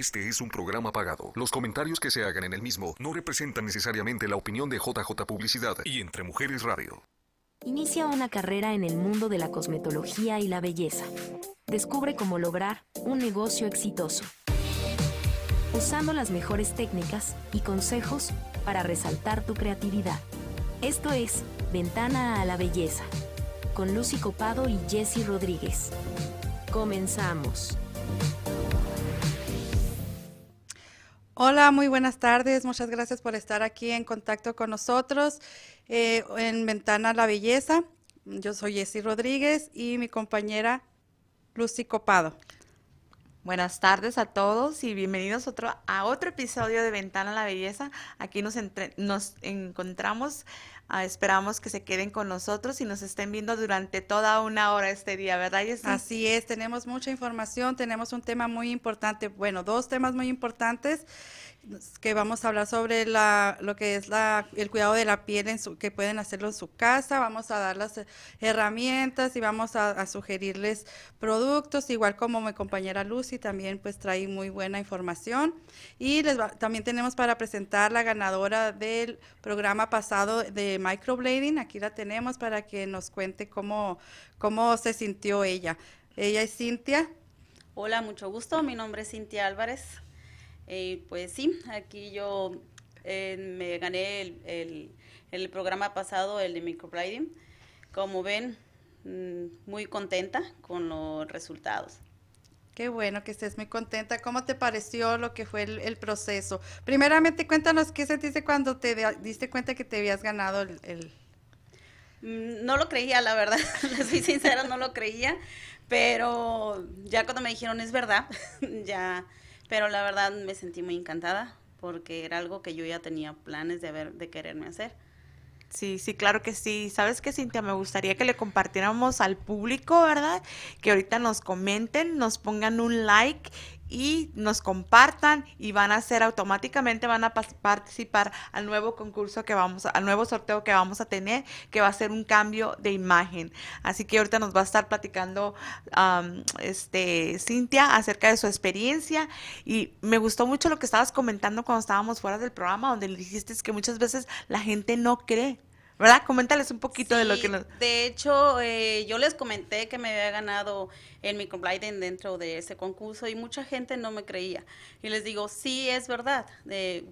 Este es un programa pagado. Los comentarios que se hagan en el mismo no representan necesariamente la opinión de JJ Publicidad y Entre Mujeres Radio. Inicia una carrera en el mundo de la cosmetología y la belleza. Descubre cómo lograr un negocio exitoso. Usando las mejores técnicas y consejos para resaltar tu creatividad. Esto es Ventana a la Belleza, con Lucy Copado y Jesse Rodríguez. Comenzamos. Hola, muy buenas tardes. Muchas gracias por estar aquí en contacto con nosotros eh, en Ventana la Belleza. Yo soy Jessy Rodríguez y mi compañera Lucy Copado. Buenas tardes a todos y bienvenidos otro, a otro episodio de Ventana la Belleza. Aquí nos encontramos Ah, esperamos que se queden con nosotros y nos estén viendo durante toda una hora este día, ¿verdad? Así es, tenemos mucha información, tenemos un tema muy importante, bueno, dos temas muy importantes que vamos a hablar sobre la, lo que es la, el cuidado de la piel en su, que pueden hacerlo en su casa, vamos a dar las herramientas y vamos a, sugerirles productos, igual como mi compañera Lucy también pues trae muy buena información y les también tenemos para presentar la ganadora del programa pasado de microblading, aquí la tenemos para que nos cuente cómo, cómo se sintió ella. Ella es Cintia. Hola, mucho gusto, mi nombre es Cintia Álvarez. Eh, pues sí, aquí yo eh, me gané el, el, programa pasado, el de microblading. Como ven, mm, muy contenta con los resultados. Qué bueno que estés muy contenta. ¿Cómo te pareció lo que fue el, proceso? Primeramente, cuéntanos qué sentiste cuando te diste cuenta que te habías ganado el, el... Mm, no lo creía, la verdad. soy sincera, no lo creía. Pero ya cuando me dijeron es verdad, ya pero la verdad me sentí muy encantada porque era algo que yo ya tenía planes de, de quererme hacer. Sí, sí, claro que sí. ¿Sabes qué, Cintia? Me gustaría que le compartiéramos al público, ¿verdad? Que ahorita nos comenten, nos pongan un like y nos compartan y van a hacer automáticamente, van a participar al nuevo concurso que vamos, al nuevo sorteo que vamos a tener, que va a ser un cambio de imagen. Así que ahorita nos va a estar platicando este Cintia acerca de su experiencia y me gustó mucho lo que estabas comentando cuando estábamos fuera del programa, donde dijiste que muchas veces la gente no cree ¿verdad? Coméntales un poquito de lo que nos... De hecho, eh, yo les comenté que me había ganado el microblading dentro de ese concurso y mucha gente no me creía. Y les digo, sí, es verdad,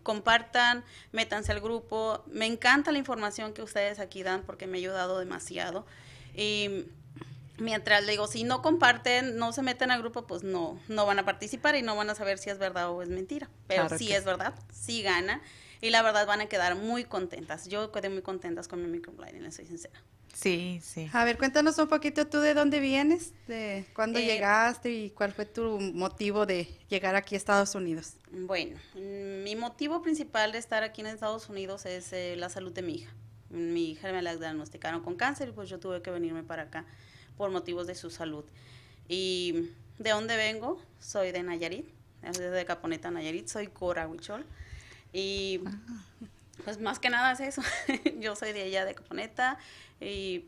compartan, métanse al grupo. Me encanta la información que ustedes aquí dan porque me ha ayudado demasiado. Y mientras le digo, si no comparten, no se meten al grupo, pues no, no van a participar y no van a saber si es verdad o es mentira. Pero sí es verdad, sí gana y la verdad van a quedar muy contentas. Yo quedé muy contentas con mi microblading, les soy sincera. Sí, sí. A ver, cuéntanos un poquito tú de dónde vienes, de cuándo eh, llegaste y cuál fue tu motivo de llegar aquí a Estados Unidos. Bueno, mi motivo principal de estar aquí en Estados Unidos es eh, la salud de mi hija. Mi hija me la diagnosticaron con cáncer y pues yo tuve que venirme para acá por motivos de su salud. ¿Y de dónde vengo? Soy de Nayarit, desde Caponeta, Nayarit, soy Cora Huichol. Y pues más que nada es eso. Yo soy de allá de Caponeta y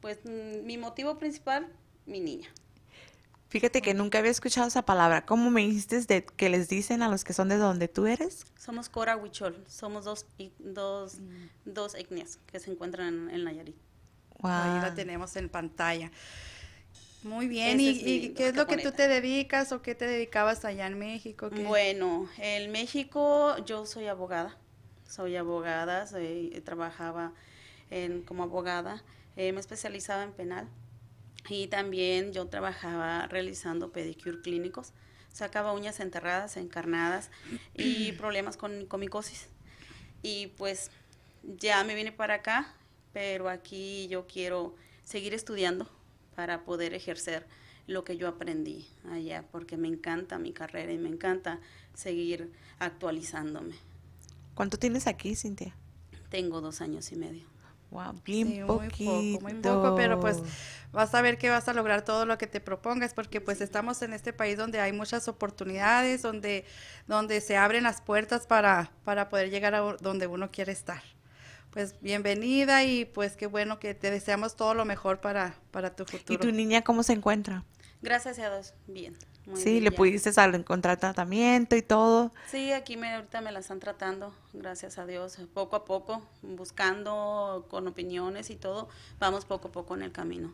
pues mi motivo principal, mi niña. Fíjate que nunca había escuchado esa palabra. ¿Cómo me dijiste de que les dicen a los que son de donde tú eres? Somos Cora Huichol. Somos dos, dos, mm. dos etnias que se encuentran en, Nayarit. Ahí la tenemos en pantalla. Muy bien, ¿y, qué es lo que tú te dedicas o qué te dedicabas allá en México? Bueno, en México yo soy abogada, soy abogada, trabajaba en, como abogada, eh, me especializaba en penal y también yo trabajaba realizando pedicure clínicos, sacaba uñas enterradas, encarnadas y problemas con comicosis. Y pues ya me vine para acá, pero aquí yo quiero seguir estudiando para poder ejercer lo que yo aprendí allá, porque me encanta mi carrera y me encanta seguir actualizándome. ¿Cuánto tienes aquí, Cintia? Tengo dos años y medio. Wow, bien poquito. Muy poco, muy poco, pero pues vas a ver que vas a lograr todo lo que te propongas, porque pues estamos en este país donde hay muchas oportunidades, donde, donde se abren las puertas para, para poder llegar a donde uno quiere estar pues bienvenida y pues qué bueno que te deseamos todo lo mejor para, para tu futuro. ¿Y tu niña cómo se encuentra? Gracias a Dios, bien. muy Sí, bien le ya. pudiste al- encontrar tratamiento y todo. Sí, aquí me, ahorita me la están tratando, gracias a Dios, poco a poco, buscando con opiniones y todo, vamos poco a poco en el camino.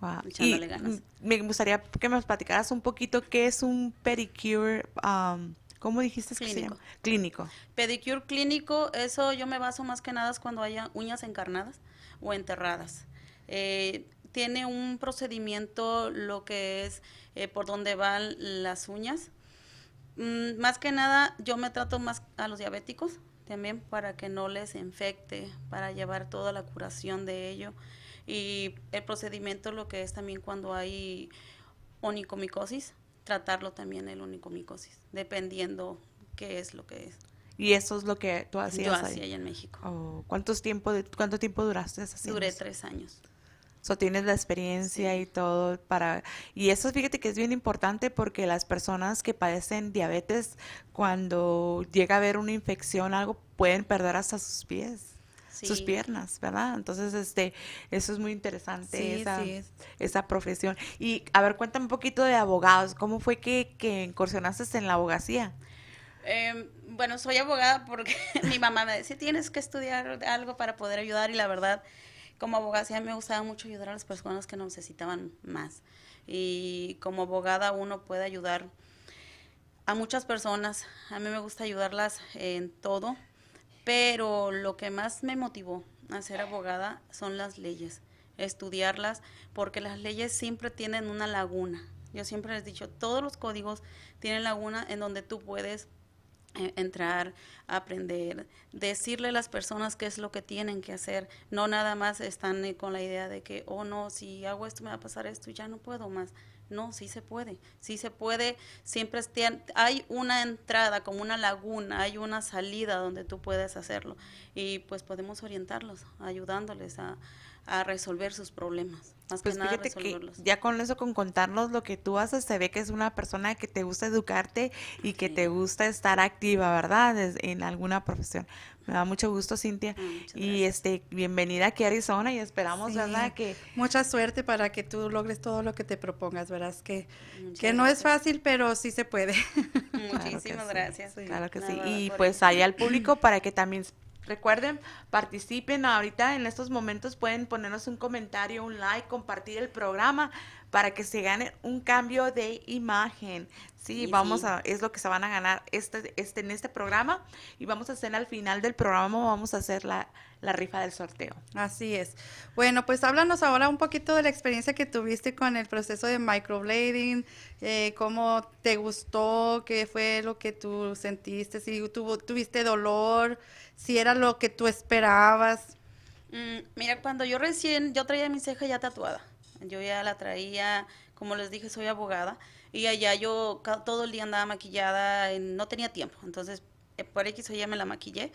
Wow. Y ganas. me gustaría que me platicaras un poquito qué es un pedicure, um, ¿cómo dijiste que se Clínico. llama? Clínico. Pedicure clínico, eso yo me baso más que nada es cuando haya uñas encarnadas o enterradas. Eh, tiene un procedimiento lo que es eh, por donde van las uñas. Mm, más que nada yo me trato más a los diabéticos también para que no les infecte, para llevar toda la curación de ello. Y el procedimiento lo que es también cuando hay onicomicosis, tratarlo también el onicomicosis, dependiendo qué es lo que es. Y eso es lo que tú hacías Yo hacía allá en México. Oh, ¿cuántos tiempo de- ¿Cuánto tiempo duraste haciendo Duré tres años. So, tienes la experiencia Sí. y todo para... Y eso fíjate que es bien importante porque las personas que padecen diabetes, cuando llega a haber una infección, algo, pueden perder hasta sus pies, sus piernas, ¿verdad? Entonces, este, eso es muy interesante, Sí, esa, sí, es- esa profesión. Y, a ver, cuéntame un poquito de abogados. ¿Cómo fue que, que incursionaste en la abogacía? Em, bueno, soy abogada porque mi mamá me decía, tienes que estudiar algo para poder ayudar y la verdad, como abogacía me gustaba mucho ayudar a las personas que necesitaban más. Y como abogada uno puede ayudar a muchas personas. A mí me gusta ayudarlas en todo, pero lo que más me motivó a ser abogada son las leyes, estudiarlas, porque las leyes siempre tienen una laguna. Yo siempre les he dicho, todos los códigos tienen laguna en donde tú puedes eh, entrar, aprender, decirle a las personas qué es lo que tienen que hacer. No nada más están eh, con la idea de que, oh no, si hago esto me va a pasar esto y ya no puedo más. No, sí se puede, sí se puede. Siempre hay una entrada, como una laguna, hay una salida donde tú puedes hacerlo. Y pues podemos orientarlos, ayudándoles a, a resolver sus problemas. Más Pues que nada fíjate que resolverlos. ya con eso, con contarnos lo que tú haces, se ve que es una persona que te gusta educarte y que Sí. te gusta estar activa, ¿verdad? En alguna profesión. Me da mucho gusto, Cintia. Ah, muchas Y gracias. este, bienvenida aquí a Arizona y esperamos, Sí. ¿verdad? Que Mucha suerte para que tú logres todo lo que te propongas, verás que, Muchas que no es fácil, pero sí se puede. Muchísimas gracias. sí. Claro que sí. Nada, Y pues ahí al público para que también recuerden, participen ahorita en estos momentos, pueden ponernos un comentario, un like, compartir el programa para que se gane un cambio de imagen. Sí, Sí, vamos sí. a, es lo que se van a ganar este, este, en este programa y vamos a hacer al final del programa, vamos a hacer la, la rifa del sorteo. Así es. Bueno, pues háblanos ahora un poquito de la experiencia que tuviste con el proceso de microblading, eh, cómo te gustó, qué fue lo que tú sentiste, si tuvo, tuviste dolor, si era lo que tú esperabas. Mm, mira, cuando yo recién, yo traía mi ceja ya tatuada. Yo ya la traía, como les dije, soy abogada. Y allá yo todo el día andaba maquillada, no tenía tiempo. Entonces, eh, por X o Y me la maquillé.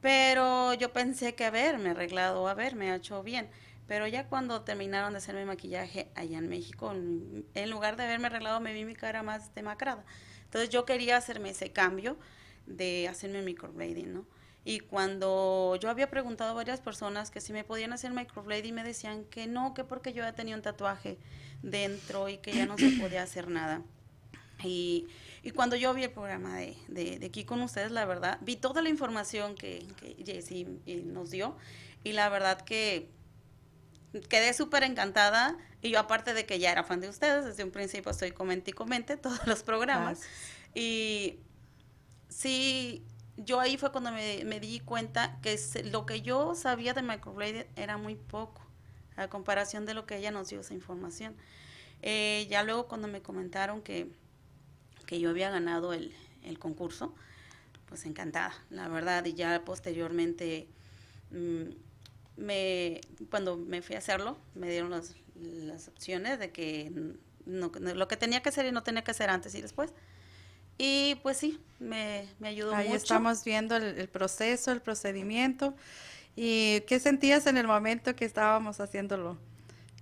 Pero yo pensé que haberme arreglado, haberme hecho bien. Pero ya cuando terminaron de hacerme maquillaje allá en México, en, en lugar de haberme arreglado, me vi mi cara más demacrada. Entonces yo quería hacerme ese cambio de hacerme microblading, ¿no? Y cuando yo había preguntado a varias personas que si me podían hacer microblading, me decían que no, que porque yo ya tenía un tatuaje dentro y que ya no se podía hacer nada. Y, y cuando yo vi el programa de, de, de aquí con ustedes, la verdad, vi toda la información que, que Jessy nos dio y la verdad que quedé súper encantada y yo aparte de que ya era fan de ustedes, desde un principio estoy comente y comente todos los programas. Y sí, yo ahí fue cuando me, di cuenta que se- lo que yo sabía de microblading era muy poco a comparación de lo que ella nos dio esa información. Eh, ya luego cuando me comentaron que, que yo había ganado el, el concurso, pues encantada, la verdad, y ya posteriormente, mm, me, cuando me fui a hacerlo, me dieron las, las opciones de que no- no- lo que tenía que hacer y no tenía que hacer antes y después. Y pues sí, me, me ayudó Ahí mucho. estamos viendo el, el proceso, el procedimiento. ¿Y qué sentías en el momento que estábamos haciéndolo?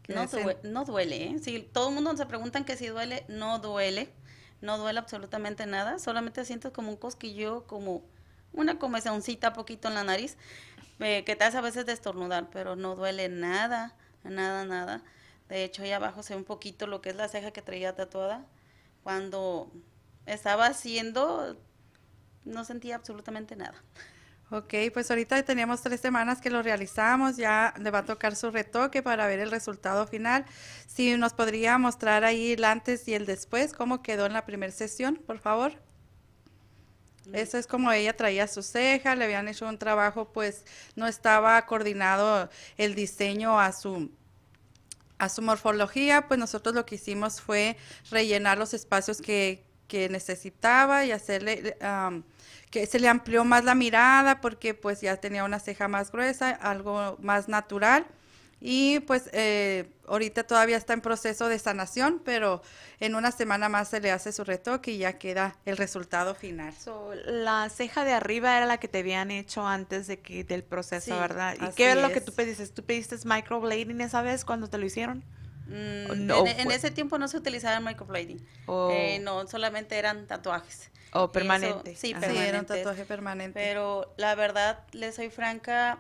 ¿Qué No, sen- due- no duele, ¿eh? Si todo el mundo se preguntan que si duele, no duele. No duele absolutamente nada. Solamente sientes como un cosquillo, como una comezoncita poquito en la nariz, eh, que te hace a veces destornudar, pero no duele nada, nada, nada. De hecho, ahí abajo se ve un poquito lo que es la ceja que traía tatuada. cuando estaba haciendo, no sentía absolutamente nada. Ok, pues ahorita teníamos tres semanas que lo realizamos, ya le va a tocar su retoque para ver el resultado final. Si nos podría mostrar ahí el antes y el después, cómo quedó en la primera sesión, por favor. Eso es como ella traía su ceja, le habían hecho un trabajo, pues no estaba coordinado el diseño a su a su morfología, pues nosotros lo que hicimos fue rellenar los espacios que, que necesitaba y hacerle que se le amplió más la mirada porque pues ya tenía una ceja más gruesa, algo más natural. Y pues eh, ahorita todavía está en proceso de sanación, pero en una semana más se le hace su retoque y ya queda el resultado final. la ceja de arriba era la que te habían hecho antes de que del proceso, ¿verdad? ¿Y qué es lo que tú pediste? ¿Tú pediste microblading esa vez cuando te lo hicieron? Mm, en, ese tiempo no se utilizaba microblading. Eh, no, solamente eran tatuajes. ¿O permanente? sí, permanente. un tatuaje permanente. Pero la verdad, le soy franca,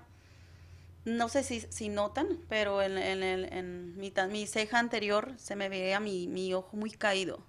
no sé si, si notan, pero en, en, en mi, mi, ceja anterior se me veía mi, mi ojo muy caído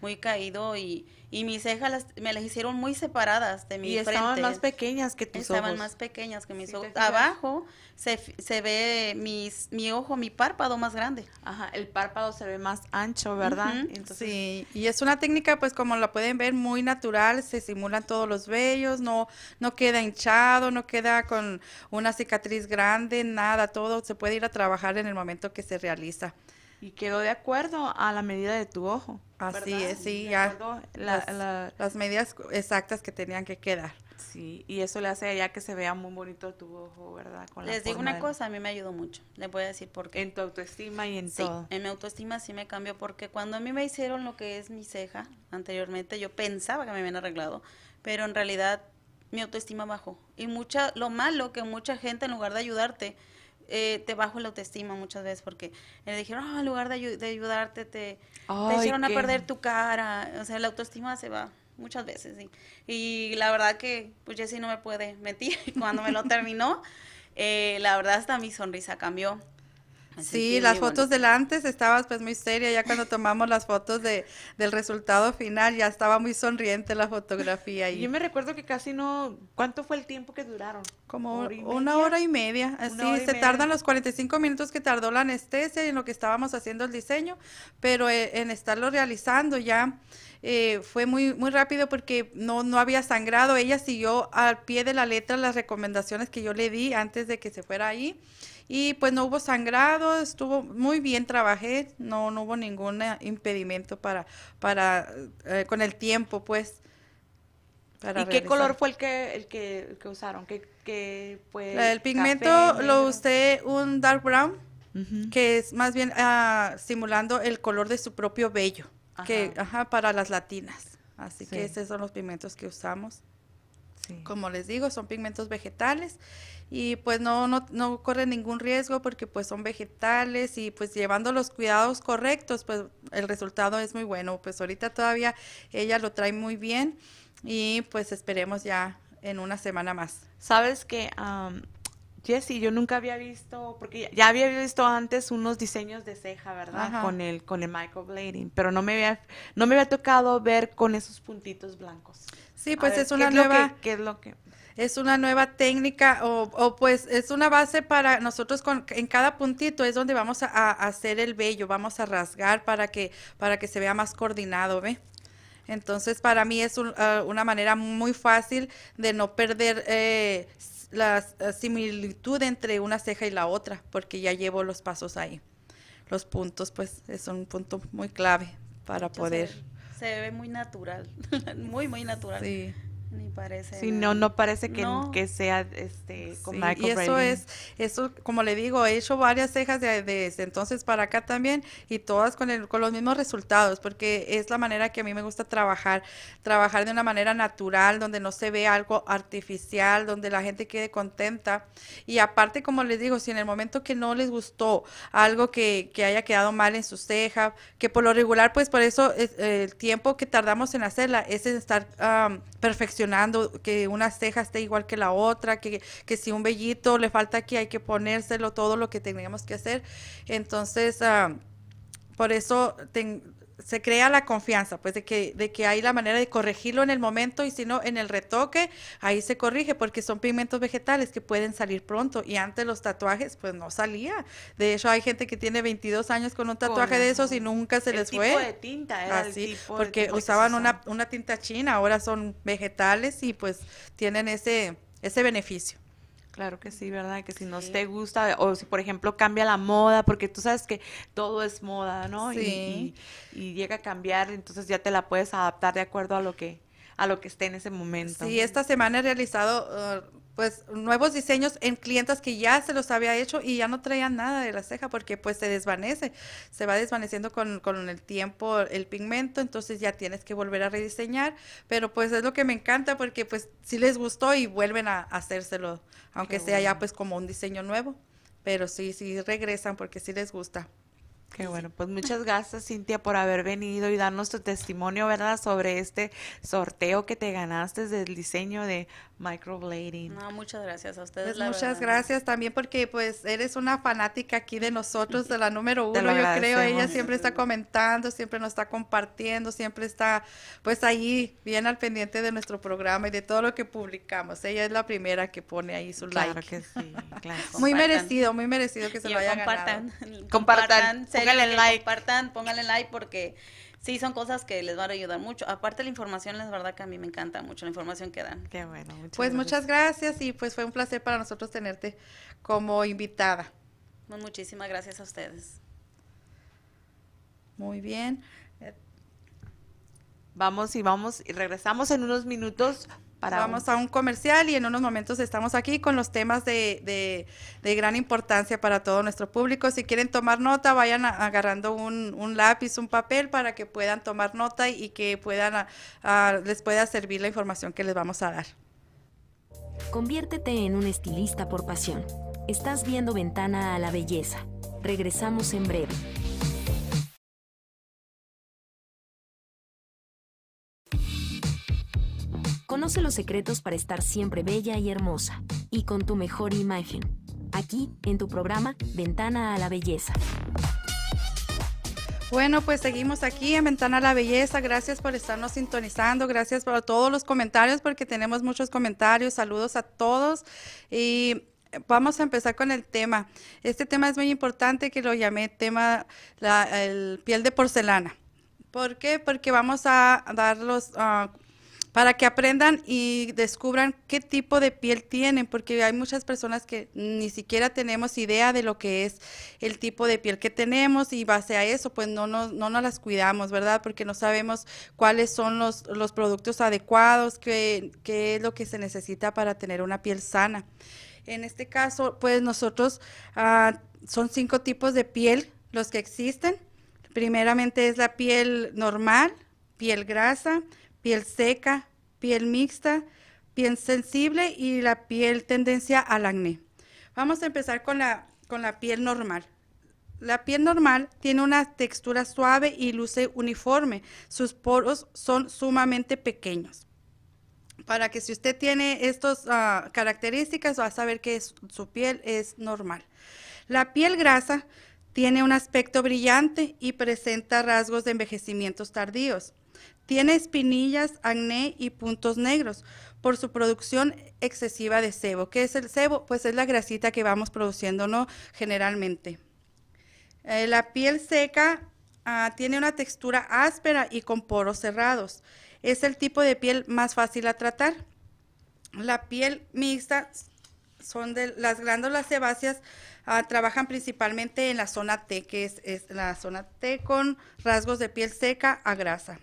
muy caído y, y mis cejas me las hicieron muy separadas de mi y estaban más pequeñas que tus estaban más pequeñas que mis ojos. Abajo se, se ve mis, mi ojo, mi párpado más grande. Ajá, el párpado se ve más ancho, ¿verdad? sí, y es una técnica, pues como la pueden ver, muy natural, se simulan todos los vellos, no, no queda hinchado, no queda con una cicatriz grande, nada, todo se puede ir a trabajar en el momento que se realiza. Y quedó de acuerdo a la medida de tu ojo. Así es, sí, ya. las, medidas exactas que tenían que quedar. Sí, y eso le hace ya que se vea muy bonito tu ojo, ¿verdad? Les digo una cosa, a mí me ayudó mucho. Les voy a decir por qué. En tu autoestima y en sí, todo. En mi autoestima sí me cambió porque cuando a mí me hicieron lo que es mi ceja anteriormente, yo pensaba que me habían arreglado, pero en realidad mi autoestima bajó. Y mucha, lo malo que mucha gente en lugar de ayudarte, eh, te bajo la autoestima muchas veces porque le dijeron, oh, en lugar de, ayudarte, te, te hicieron a perder tu cara. O sea, la autoestima se va muchas veces. ¿sí? Y la verdad que, pues Jessie no me puede mentir. Cuando me lo terminó, eh, la verdad hasta mi sonrisa cambió. Sí, las fotos del antes estabas pues muy seria, ya cuando tomamos las fotos de, del resultado final ya estaba muy sonriente la fotografía. Y yo me recuerdo que casi no, ¿cuánto fue el tiempo que duraron? Como una hora y media, así se tardan los 45 minutos que tardó la anestesia y en lo que estábamos haciendo el diseño, pero eh, en estarlo realizando ya eh, fue muy, muy rápido porque no, no había sangrado, ella siguió al pie de la letra las recomendaciones que yo le di antes de que se fuera ahí y pues no hubo sangrado, estuvo muy bien, trabajé, no, no hubo ningún impedimento para, para eh, con el tiempo, pues. ¿Y qué color fue el que, el que, que usaron? ¿Qué, fue el pigmento lo usé un dark brown, que es más bien ah, simulando el color de su propio vello, que ajá, para las latinas. Así que esos son los pigmentos que usamos. Como les digo, son pigmentos vegetales y pues no, no, no corre ningún riesgo porque pues son vegetales y pues llevando los cuidados correctos pues el resultado es muy bueno. Pues ahorita todavía ella lo trae muy bien y pues esperemos ya en una semana más. Sabes que um, Jessie, yo nunca había visto, porque ya había visto antes unos diseños de ceja, ¿verdad? Con el, con el microblading, pero no me había, no me había tocado ver con esos puntitos blancos. Sí, pues es una nueva. ¿Qué es lo que? Es una nueva técnica o, o, pues es una base para nosotros con, en cada puntito es donde vamos a, hacer el vello, vamos a rasgar para que, para que se vea más coordinado, ¿ve? Entonces para mí es ah, una manera muy fácil de no perder eh, la similitud entre una ceja y la otra, porque ya llevo los pasos ahí. Los puntos, pues, es un punto muy clave para poder. Se, se, ve muy natural, muy, muy natural. Sí. Ni parece. Sí, no, no parece que, que sea este con sí, Y eso es, eso, como le digo, he hecho varias cejas de, desde entonces para acá también y todas con, el, con los mismos resultados, porque es la manera que a mí me gusta trabajar, trabajar de una manera natural, donde no se ve algo artificial, donde la gente quede contenta. Y aparte, como les digo, si en el momento que no les gustó algo que, que haya quedado mal en su ceja, que por lo regular, pues por eso es, el tiempo que tardamos en hacerla es en estar um, perfeccionando que una ceja esté igual que la otra, que, que si un vellito le falta aquí hay que ponérselo, todo lo que teníamos que hacer. Entonces, ah, por eso se crea la confianza, pues de que, de que hay la manera de corregirlo en el momento y si no, en el retoque, ahí se corrige porque son pigmentos vegetales que pueden salir pronto y antes los tatuajes pues no salía. De hecho, hay gente que tiene 22 años con un tatuaje de esos y nunca se les fue. tipo de tinta era el Así, tipo porque usaban una, una tinta china, ahora son vegetales y pues tienen ese, ese beneficio. Claro que sí, ¿verdad? Que si no te gusta, o si por ejemplo cambia la moda, porque tú sabes que todo es moda, ¿no? Y- Sí. Y, y llega a cambiar, entonces ya te la puedes adaptar de acuerdo a lo que, a lo que esté en ese momento. Sí, esta semana he realizado uh, pues nuevos diseños en clientas que ya se los había hecho y ya no traían nada de la ceja porque pues se desvanece, se va desvaneciendo con, con el tiempo el pigmento, entonces ya tienes que volver a rediseñar, pero pues es lo que me encanta porque pues sí les gustó y vuelven a, hacérselo, aunque Qué sea ya pues como un diseño nuevo, pero sí, sí regresan porque sí les gusta. Qué bueno, pues muchas gracias Cintia por haber venido y darnos tu testimonio, ¿verdad? Sobre este sorteo que te ganaste del diseño de microblading. No, muchas gracias a ustedes. Pues la muchas verdad. gracias también porque pues eres una fanática aquí de nosotros, de la número uno, yo creo, ella siempre está comentando, siempre nos está compartiendo, siempre está pues ahí bien al pendiente de nuestro programa y de todo lo que publicamos. Ella es la primera que pone ahí su Claro like. que sí, claro. Muy Compartan. merecido, muy merecido que se Y lo haya compartan, ganado. Compartan, serio pónganle que like. Compartan, pónganle like porque sí son cosas que les van a ayudar mucho. Aparte la información, es verdad que a mí me encanta mucho la información que dan. Qué bueno, muchas Pues gracias. muchas gracias y pues fue un placer para nosotros tenerte como invitada. Pues muchísimas gracias a ustedes. Muy bien. Vamos y vamos y regresamos en unos minutos para un- Vamos a un comercial y en unos momentos estamos aquí con los temas de, de- de gran importancia para todo nuestro público. Si quieren tomar nota, vayan a- agarrando un, un lápiz, un papel para que puedan tomar nota y que puedan a- a- les pueda servir la información que les vamos a dar. Conviértete en un estilista por pasión. Estás viendo Ventana a la Belleza. Regresamos en breve. Conoce los secretos para estar siempre bella y hermosa, y con tu mejor imagen. Aquí, en tu programa Ventana a la Belleza. Bueno, pues seguimos aquí en Ventana a la Belleza. Gracias por estarnos sintonizando. Gracias por todos los comentarios, porque tenemos muchos comentarios. Saludos a todos. Y vamos a empezar con el tema. Este tema es muy importante, que lo llamé tema la el piel de porcelana. ¿Por qué? Porque vamos a darlos ah, para que aprendan y descubran qué tipo de piel tienen, porque hay muchas personas que ni siquiera tenemos idea de lo que es el tipo de piel que tenemos y base a eso, pues no nos, no nos las cuidamos, ¿verdad? Porque no sabemos cuáles son los, los productos adecuados, qué, qué es lo que se necesita para tener una piel sana. En este caso, pues nosotros ah, son cinco tipos de piel los que existen. Primeramente es la piel normal, piel grasa, piel seca, piel mixta, piel sensible y la piel tendencia al acné. Vamos a empezar con la, con la piel normal. La piel normal tiene una textura suave y luce uniforme. Sus poros son sumamente pequeños. Para que si usted tiene estas ah, características, va a saber que su piel es normal. La piel grasa tiene un aspecto brillante y presenta rasgos de envejecimientos tardíos. Tiene espinillas, acné y puntos negros por su producción excesiva de sebo. ¿Qué es el sebo? Pues es la grasita que vamos produciendo, ¿no? Generalmente. Eh, la piel seca ah, tiene una textura áspera y con poros cerrados. Es el tipo de piel más fácil a tratar. La piel mixta son de las glándulas sebáceas ah, trabajan principalmente en la zona T, que es, es la zona T con rasgos de piel seca a grasa.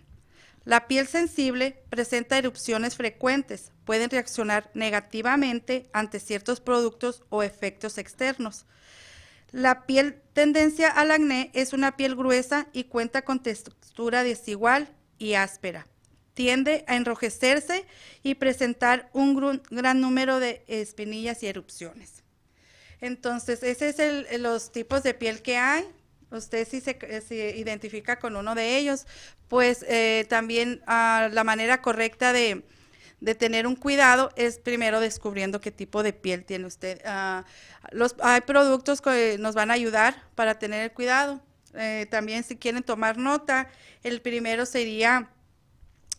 La piel sensible presenta erupciones frecuentes, pueden reaccionar negativamente ante ciertos productos o efectos externos. La piel tendencia al acné es una piel gruesa y cuenta con textura desigual y áspera. Tiende a enrojecerse y presentar un gran número de espinillas y erupciones. Entonces, ese es los tipos de piel que hay. Usted si se, eh, se identifica con uno de ellos, pues eh, también ah, la manera correcta de, de tener un cuidado es primero descubriendo qué tipo de piel tiene usted. Ah, los, hay productos que nos van a ayudar para tener el cuidado. eh, también si quieren tomar nota, el primero sería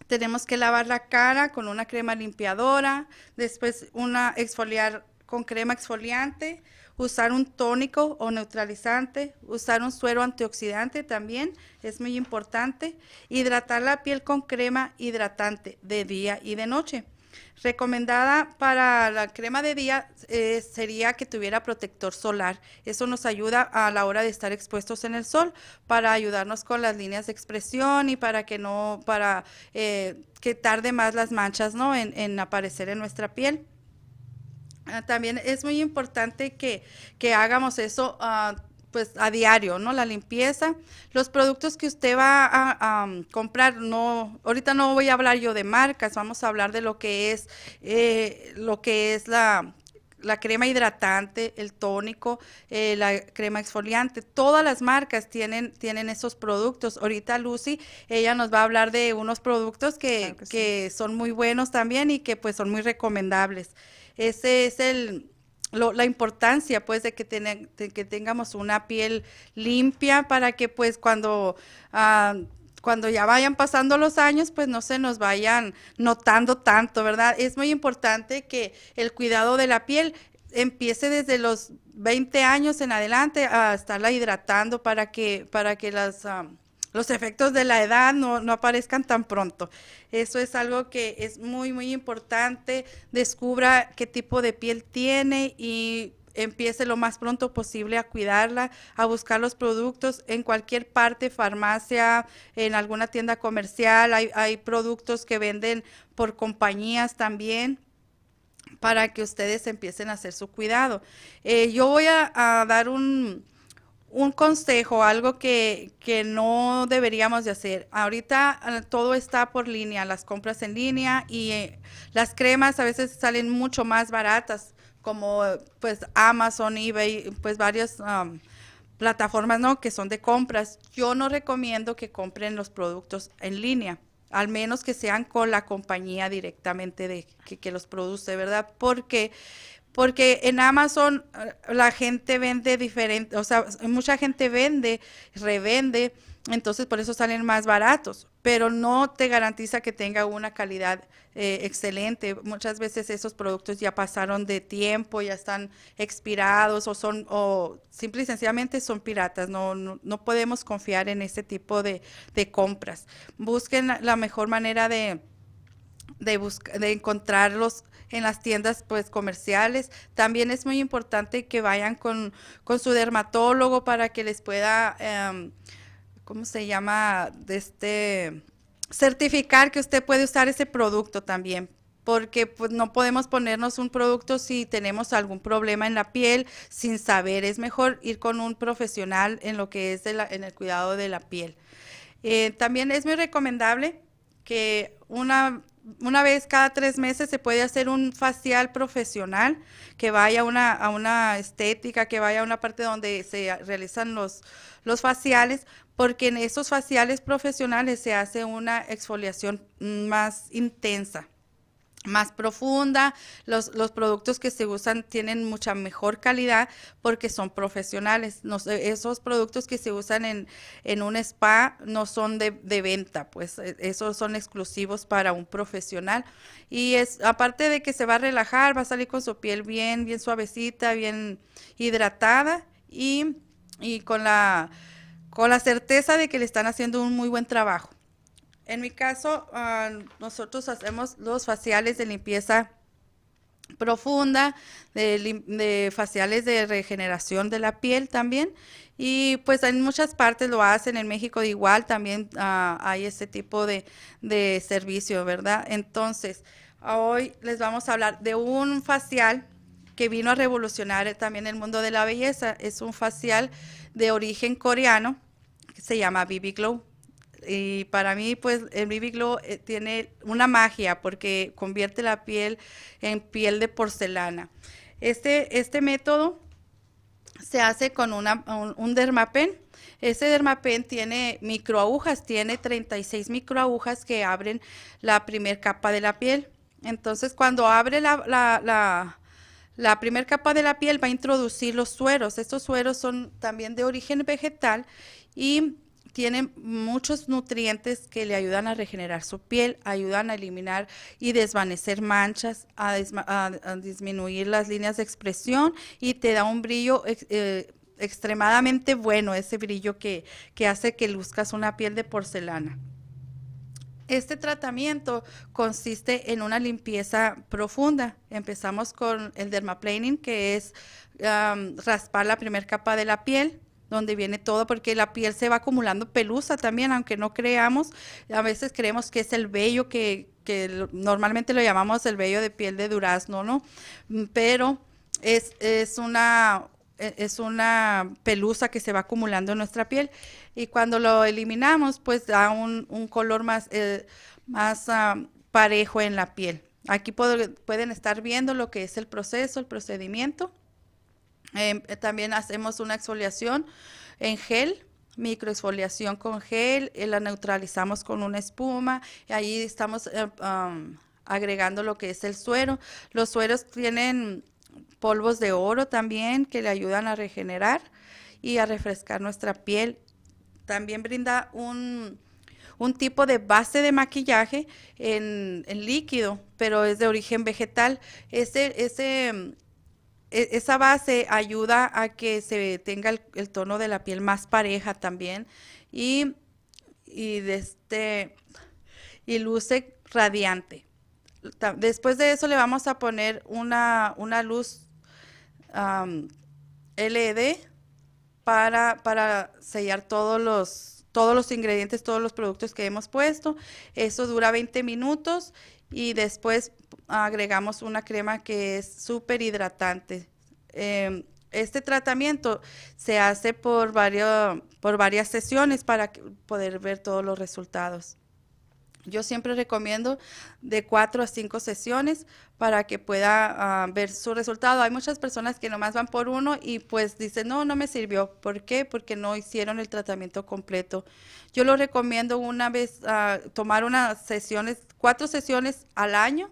tenemos que lavar la cara con una crema limpiadora, después una exfoliar con crema exfoliante, usar un tónico o neutralizante, usar un suero antioxidante también es muy importante, hidratar la piel con crema hidratante de día y de noche. Recomendada para la crema de día eh, sería que tuviera protector solar. Eso nos ayuda a la hora de estar expuestos en el sol para ayudarnos con las líneas de expresión y para que no, para eh, que tarde más las manchas, ¿no? En, aparecer en nuestra piel. Ah, también es muy importante que, que hagamos eso uh, pues a diario, ¿no? La limpieza, los productos que usted va a, um, comprar, no, ahorita no voy a hablar yo de marcas, vamos a hablar de lo que es, eh, lo que es la, la crema hidratante, el tónico, eh, la crema exfoliante, todas las marcas tienen, tienen esos productos. Ahorita Lucy, ella nos va a hablar de unos productos que, que son muy buenos también y que pues son muy recomendables. Ese es el, la importancia pues de que, que tengamos una piel limpia para que pues cuando, ah, cuando ya vayan pasando los años pues no se nos vayan notando tanto, ¿verdad? Es muy importante que el cuidado de la piel empiece desde los 20 años en adelante a estarla hidratando para que, para que las... Ah, los efectos de la edad no, no, aparezcan tan pronto. Eso es algo que es muy, muy importante. Descubra qué tipo de piel tiene y empiece lo más pronto posible a cuidarla, a buscar los productos en cualquier parte, farmacia, en alguna tienda comercial. Hay, hay productos que venden por compañías también para que ustedes empiecen a hacer su cuidado. Eh, yo voy a dar un un consejo, algo que, que, no deberíamos de hacer. Ahorita eh, todo está por línea, las compras en línea y eh, las cremas a veces salen mucho más baratas, como pues Amazon, eBay, pues varias um, plataformas, ¿no? Que son de compras. Yo no recomiendo que compren los productos en línea, al menos que sean con la compañía directamente de que, que los produce, ¿verdad? Porque porque en Amazon eh, la gente vende diferente, o sea, mucha gente vende, revende, entonces por eso salen más baratos, pero no te garantiza que tenga una calidad eh, excelente. Muchas veces esos productos ya pasaron de tiempo, ya están expirados o son, o simple y sencillamente son piratas. No, no, podemos confiar en ese tipo de, de compras. Busquen la, mejor manera de, de, de encontrarlos en las tiendas pues comerciales. También es muy importante que vayan con, su dermatólogo para que les pueda, em, ¿cómo se llama? Este, certificar que usted puede usar ese producto también porque pues, no podemos ponernos un producto si tenemos algún problema en la piel sin saber. Es mejor ir con un profesional en lo que es de en el cuidado de la piel. Eh, también es muy recomendable que una una vez cada tres meses se puede hacer un facial profesional que vaya a una, a una estética, que vaya a una parte donde se realizan los, los faciales, porque en esos faciales profesionales se hace una exfoliación más intensa más profunda, los, los, productos que se usan tienen mucha mejor calidad porque son profesionales. esos productos que se usan en, en un spa no son de, de, venta, pues e, esos son exclusivos para un profesional. Y es aparte de que se va a relajar, va a salir con su piel bien, bien suavecita, bien hidratada y, y con, la, con la certeza de que le están haciendo un muy buen trabajo. En mi caso, ah, nosotros hacemos los faciales de limpieza profunda, de, faciales de regeneración de la piel también. Y pues en muchas partes lo hacen, en México igual también ah, hay este tipo de, de, servicio, ¿verdad? Entonces, hoy les vamos a hablar de un facial que vino a revolucionar también el mundo de la belleza. Es un facial de origen coreano que se llama BB Glow y para mí pues el BB Glow eh, tiene una magia porque convierte la piel en piel de porcelana. Este, este método se hace con una, un, dermapen. Ese dermapen tiene microagujas, tiene 36 microagujas que abren la primer capa de la piel. Entonces cuando abre la, la, la la primera capa de la piel va a introducir los sueros. Estos sueros son también de origen vegetal y tiene muchos nutrientes que le ayudan a regenerar su piel, ayudan a eliminar y desvanecer manchas, a, disminuir las líneas de expresión y te da un brillo eh, extremadamente bueno, ese brillo que, que hace que luzcas una piel de porcelana. Este tratamiento consiste en una limpieza profunda. Empezamos con el dermaplaning, que es raspar la primera capa de la piel, donde viene todo, porque la piel se va acumulando pelusa también, aunque no creamos, a veces creemos que es el vello que, normalmente lo llamamos el vello de piel de durazno, ¿no? Mm, pero es, es, una, e, es una pelusa que se va acumulando en nuestra piel y cuando lo eliminamos, pues da un, color más, eh, más ah, parejo en la piel. Aquí pueden estar viendo lo que es el proceso, el procedimiento. Em, eh, también hacemos una exfoliación en gel, microexfoliación con gel, eh, la neutralizamos con una espuma, y ahí estamos eh, agregando lo que es el suero. Los sueros tienen polvos de oro también que le ayudan a regenerar y a refrescar nuestra piel. También brinda un, tipo de base de maquillaje en, en, líquido, pero es de origen vegetal. Ese, ese esa base ayuda a que se tenga el, tono de la piel más pareja también y, y, este, y luce radiante. Después de eso le vamos a poner una, una luz LED para, para sellar todos los, todos los ingredientes, todos los productos que hemos puesto. Eso dura 20 minutos y después agregamos una crema que es súper hidratante. Em, este tratamiento se hace por, varios, por varias sesiones para poder ver todos los resultados. Yo siempre recomiendo de cuatro a cinco sesiones para que pueda ah, ver su resultado. Hay muchas personas que nomás van por uno y pues dicen, no, no me sirvió. ¿Por qué? Porque no hicieron el tratamiento completo. Yo lo recomiendo una vez, ah, tomar unas sesiones, cuatro sesiones al año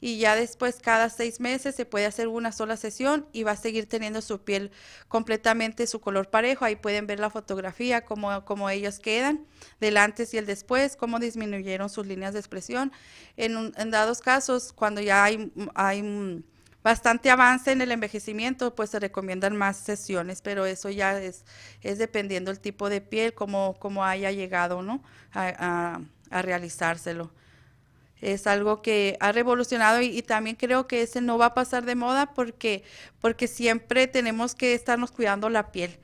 y ya después cada seis meses se puede hacer una sola sesión y va a seguir teniendo su piel completamente su color parejo. Ahí pueden ver la fotografía, cómo, cómo ellos quedan, del antes y el después, cómo disminuyeron sus líneas de expresión. En, en dados casos, cuando ya hay, hay bastante avance en el envejecimiento, pues se recomiendan más sesiones, pero eso ya es, es dependiendo el tipo de piel, cómo, cómo haya llegado ¿no? a, a realizárselo es algo que ha revolucionado y, también creo que ese no va a pasar de moda porque, porque siempre tenemos que estarnos cuidando la piel.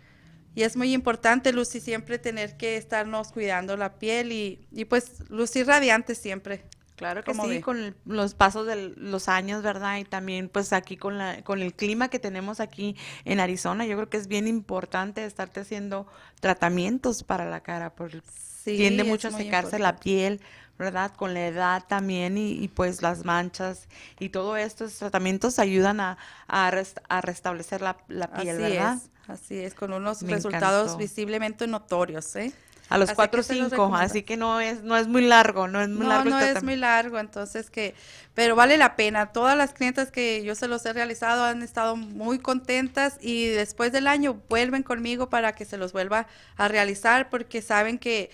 Y es muy importante, Lucy, siempre tener que estarnos cuidando la piel y, y pues lucir radiante siempre. Claro que sí, con los pasos de los años, ¿verdad? Y también pues aquí con, la, con el clima que tenemos aquí en Arizona, yo creo que es bien importante estarte haciendo tratamientos para la cara, porque tiende mucho a secarse la piel, ¿verdad? Con la edad también y, pues las manchas y todo estos tratamientos ayudan a, a, restablecer la, piel, así ¿verdad? Es, así es, con unos resultados visiblemente notorios, ¿eh? A los cuatro o cinco, así que no es, no es muy largo, no es muy largo. No, es muy largo, entonces que, pero vale la pena. Todas las clientas que yo se los he realizado han estado muy contentas y después del año vuelven conmigo para que se los vuelva a realizar porque saben que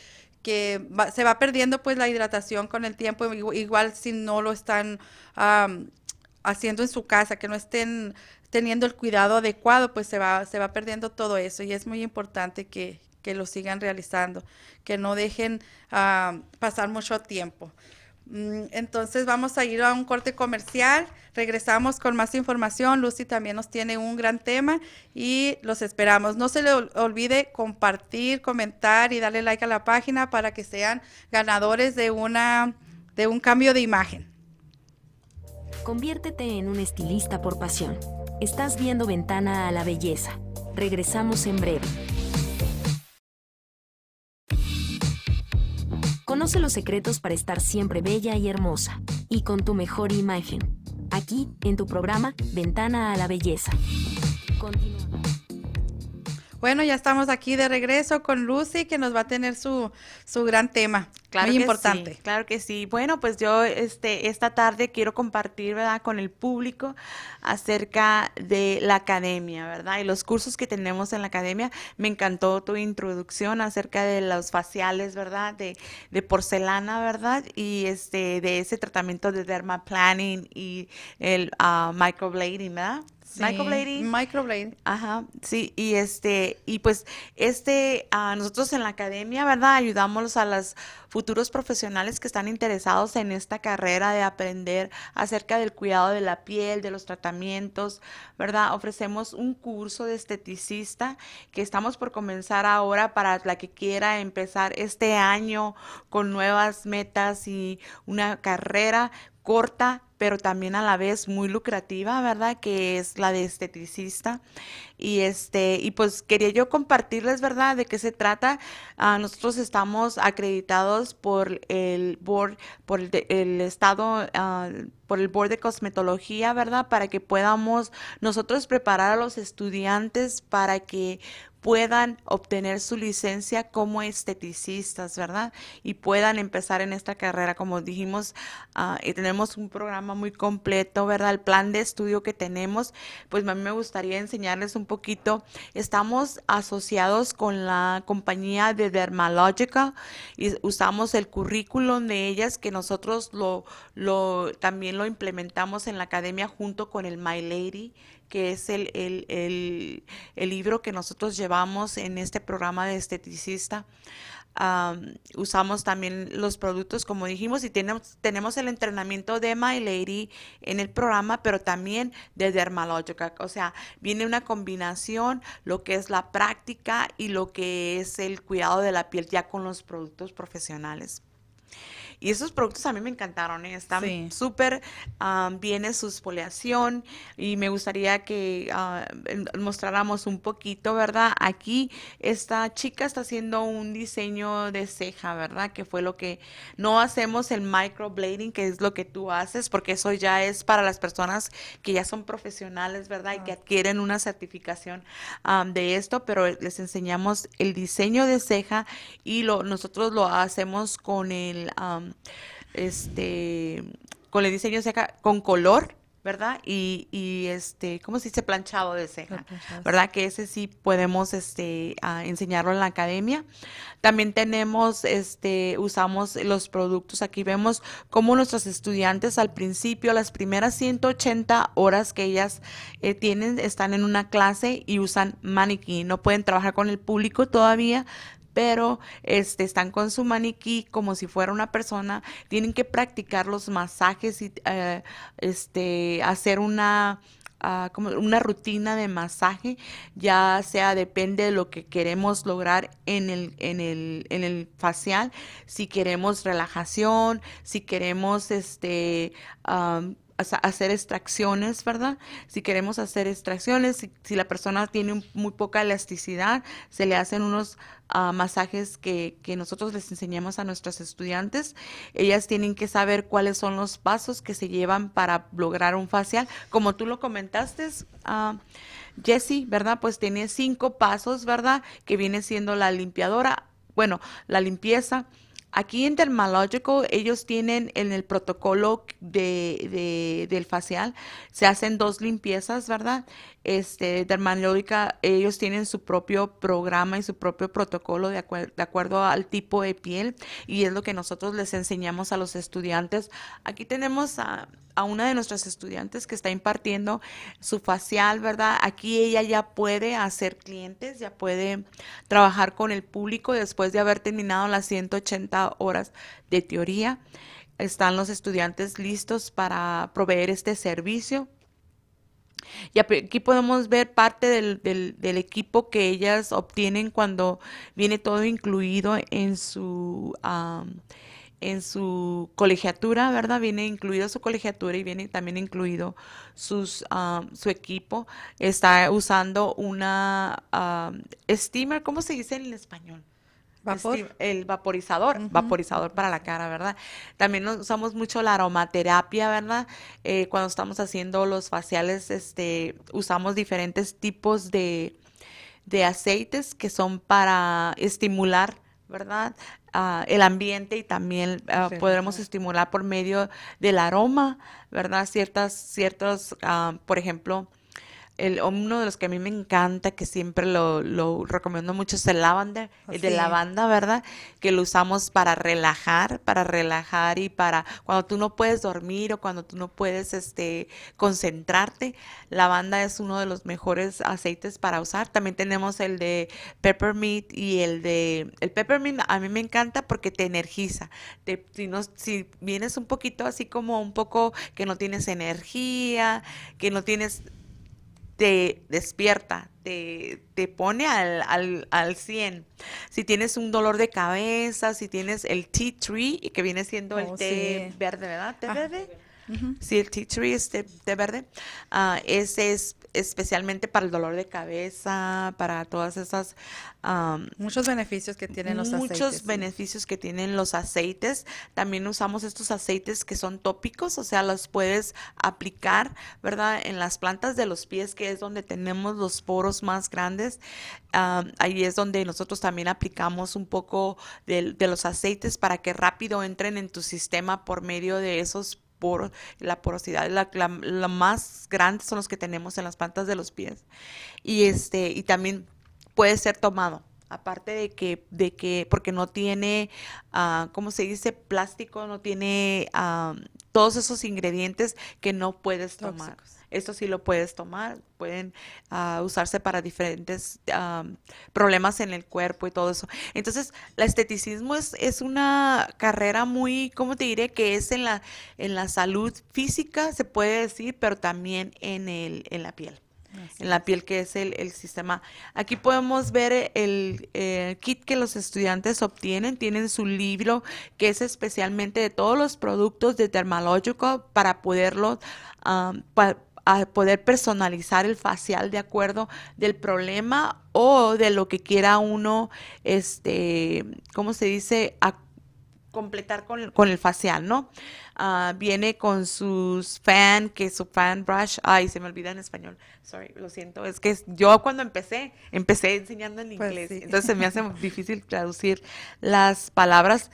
que se va perdiendo pues la hidratación con el tiempo, igual si no lo están haciendo en su casa, que no estén teniendo el cuidado adecuado, pues se va, se va perdiendo todo eso y es muy importante que, que lo sigan realizando, que no dejen pasar mucho tiempo. Mm, entonces vamos a ir a un corte comercial, regresamos con más información, Lucy también nos tiene un gran tema y los esperamos. No se le olvide compartir, comentar y darle like a la página para que sean ganadores de, una, de un cambio de imagen. Conviértete en un estilista por pasión. Estás viendo Ventana a la Belleza. Regresamos en breve. Conoce los secretos para estar siempre bella y hermosa, y con tu mejor imagen. Aquí, en tu programa Ventana a la Belleza. Bueno, ya estamos aquí de regreso con Lucy, que nos va a tener su, su gran tema. Claro Muy que importante. sí, claro que sí. Bueno, pues yo este esta tarde quiero compartir, ¿verdad?, con el público acerca de la academia, ¿verdad? Y los cursos que tenemos en la academia. Me encantó tu introducción acerca de los faciales, ¿verdad? De, de porcelana, ¿verdad? Y este de ese tratamiento de dermaplaning y el ah, microblading, ¿verdad? Sí, Microblading. Microblading. Ajá, sí, y este, y pues este, nosotros en la academia, ¿verdad? Ayudamos a los futuros profesionales que están interesados en esta carrera de aprender acerca del cuidado de la piel, de los tratamientos, ¿verdad? Ofrecemos un curso de esteticista que estamos por comenzar ahora para la que quiera empezar este año con nuevas metas y una carrera corta, pero también a la vez muy lucrativa, ¿verdad? Que es la de esteticista. Y este, y pues quería yo compartirles, ¿verdad?, de qué se trata. Ah, nosotros estamos acreditados por el board, por el, el estado, ah, por el board de cosmetología, ¿verdad? Para que podamos nosotros preparar a los estudiantes para que puedan obtener su licencia como esteticistas, ¿verdad? Y puedan empezar en esta carrera. Como dijimos, ah, y tenemos un programa muy completo, ¿verdad? El plan de estudio que tenemos, pues a mí me gustaría enseñarles un poquito. Estamos asociados con la compañía de Dermalogica y usamos el currículum de ellas que nosotros lo, lo también lo implementamos en la academia junto con el My Lady que es el, el, el, libro que nosotros llevamos en este programa de esteticista. Am, usamos también los productos, como dijimos, y tenemos, tenemos el entrenamiento de My Lady en el programa, pero también de Dermalogica. O sea, viene una combinación, lo que es la práctica y lo que es el cuidado de la piel ya con los productos profesionales. Y esos productos a mí me encantaron, ¿eh? están Sí. súper am, bien en su exfoliación y me gustaría que en- mostráramos un poquito, ¿verdad? Aquí esta chica está haciendo un diseño de ceja, ¿verdad? Que fue lo que no hacemos el microblading, que es lo que tú haces, porque eso ya es para las personas que ya son profesionales, ¿verdad? Y que adquieren una certificación de esto, pero les enseñamos el diseño de ceja y lo, nosotros lo hacemos con el, este, con el diseño de ceja con color, ¿verdad? Y, y este, ¿cómo se dice? Planchado de ceja, planchado. ¿verdad? Que ese sí podemos, este, enseñarlo en la academia. También tenemos, este, usamos los productos. Aquí vemos cómo nuestros estudiantes al principio, las primeras 180 horas que ellas eh, tienen, están en una clase y usan maniquí. No pueden trabajar con el público todavía, pero este, están con su maniquí como si fuera una persona, tienen que practicar los masajes y eh, este, hacer una, ah, como una rutina de masaje, ya sea depende de lo que queremos lograr en el, en el, en el facial, si queremos relajación, si queremos este, hacer extracciones, ¿verdad? Si queremos hacer extracciones, si, la persona tiene muy poca elasticidad, se le hacen unos ah, masajes que, que nosotros les enseñamos a nuestros estudiantes. Ellas tienen que saber cuáles son los pasos que se llevan para lograr un facial. Como tú lo comentaste, ah, Jessie, ¿verdad? Pues tiene cinco pasos, ¿verdad? Que viene siendo la limpiadora, bueno, la limpieza. Aquí en Dermalogical ellos tienen en el protocolo de, de- del facial, se hacen dos limpiezas, ¿verdad? Este, Dermalogica, ellos tienen su propio programa y su propio protocolo de, de acuerdo al tipo de piel y es lo que nosotros les enseñamos a los estudiantes. Aquí tenemos a, a una de nuestras estudiantes que está impartiendo su facial, ¿verdad? Aquí ella ya puede hacer clientes, ya puede trabajar con el público después de haber terminado las 180 horas de teoría. Están los estudiantes listos para proveer este servicio. Y aquí podemos ver parte del, del- equipo que ellas obtienen cuando viene todo incluido en su, am, en su colegiatura, ¿verdad? Viene incluido su colegiatura y viene también incluido sus, am, su equipo. Está usando una am, steamer, ¿cómo se dice en español? Vapor. El vaporizador, vaporizador para la cara, ¿verdad? También usamos mucho la aromaterapia, ¿verdad? Eh, cuando estamos haciendo los faciales, este, usamos diferentes tipos de, de aceites que son para estimular, ¿verdad? ah, el ambiente y también ah, podremos estimular por medio del aroma, ¿verdad? Ciertas, ciertos, ah, por ejemplo, el, uno de los que a mí me encanta, que siempre lo, lo recomiendo mucho, es el lavanda, Oh, el de lavanda, ¿verdad? Que lo usamos para relajar, para relajar y para cuando tú no puedes dormir o cuando tú no puedes este, concentrarte. Lavanda es uno de los mejores aceites para usar. También tenemos el de peppermint y el de... El peppermint a mí me encanta porque te energiza. Te, si, no, si vienes un poquito así como un poco que no tienes energía, que no tienes te despierta, te, te pone al, al, al 100. Si tienes un dolor de cabeza, si tienes el tea tree, que viene siendo Oh, el té sí. verde, ¿verdad? ¿Té Ah. verde? Sí, el tea tree es té verde. Ah, ese es especialmente para el dolor de cabeza, para todas esas Muchos beneficios que tienen los muchos aceites. sí. beneficios que tienen los aceites. También usamos estos aceites que son tópicos, o sea, los puedes aplicar, ¿verdad? En las plantas de los pies, que es donde tenemos los poros más grandes. Ahí es donde nosotros también aplicamos un poco de, de los aceites para que rápido entren en tu sistema por medio de esos poros, la porosidad, la, la- más grande son los que tenemos en las plantas de los pies. Y este, y también puede ser tomado. Aparte de que, de que, porque no tiene, ah, ¿cómo se dice? Plástico, no tiene ah, todos esos ingredientes que no puedes tomar. Esto sí lo puedes tomar, pueden ah, usarse para diferentes ah, problemas en el cuerpo y todo eso. Entonces, el esteticismo es, es una carrera muy, ¿cómo te diré? Que es en la, en la salud física, se puede decir, pero también en, el, en la piel en la piel, que es el, el sistema. Aquí podemos ver el eh, kit que los estudiantes obtienen. Tienen su libro, que es especialmente de todos los productos de Dermalogical para poderlos, um, pa- a poder personalizar el facial de acuerdo del problema o de lo que quiera uno, este, ¿cómo se dice? A- completar con, el- con el facial, ¿no? Ah, viene con sus fan, que es su fan brush. Ay, se me olvida en español. Sorry, lo siento. Es que yo cuando empecé, empecé enseñando en Pues inglés. sí. Entonces se me hace difícil traducir las palabras.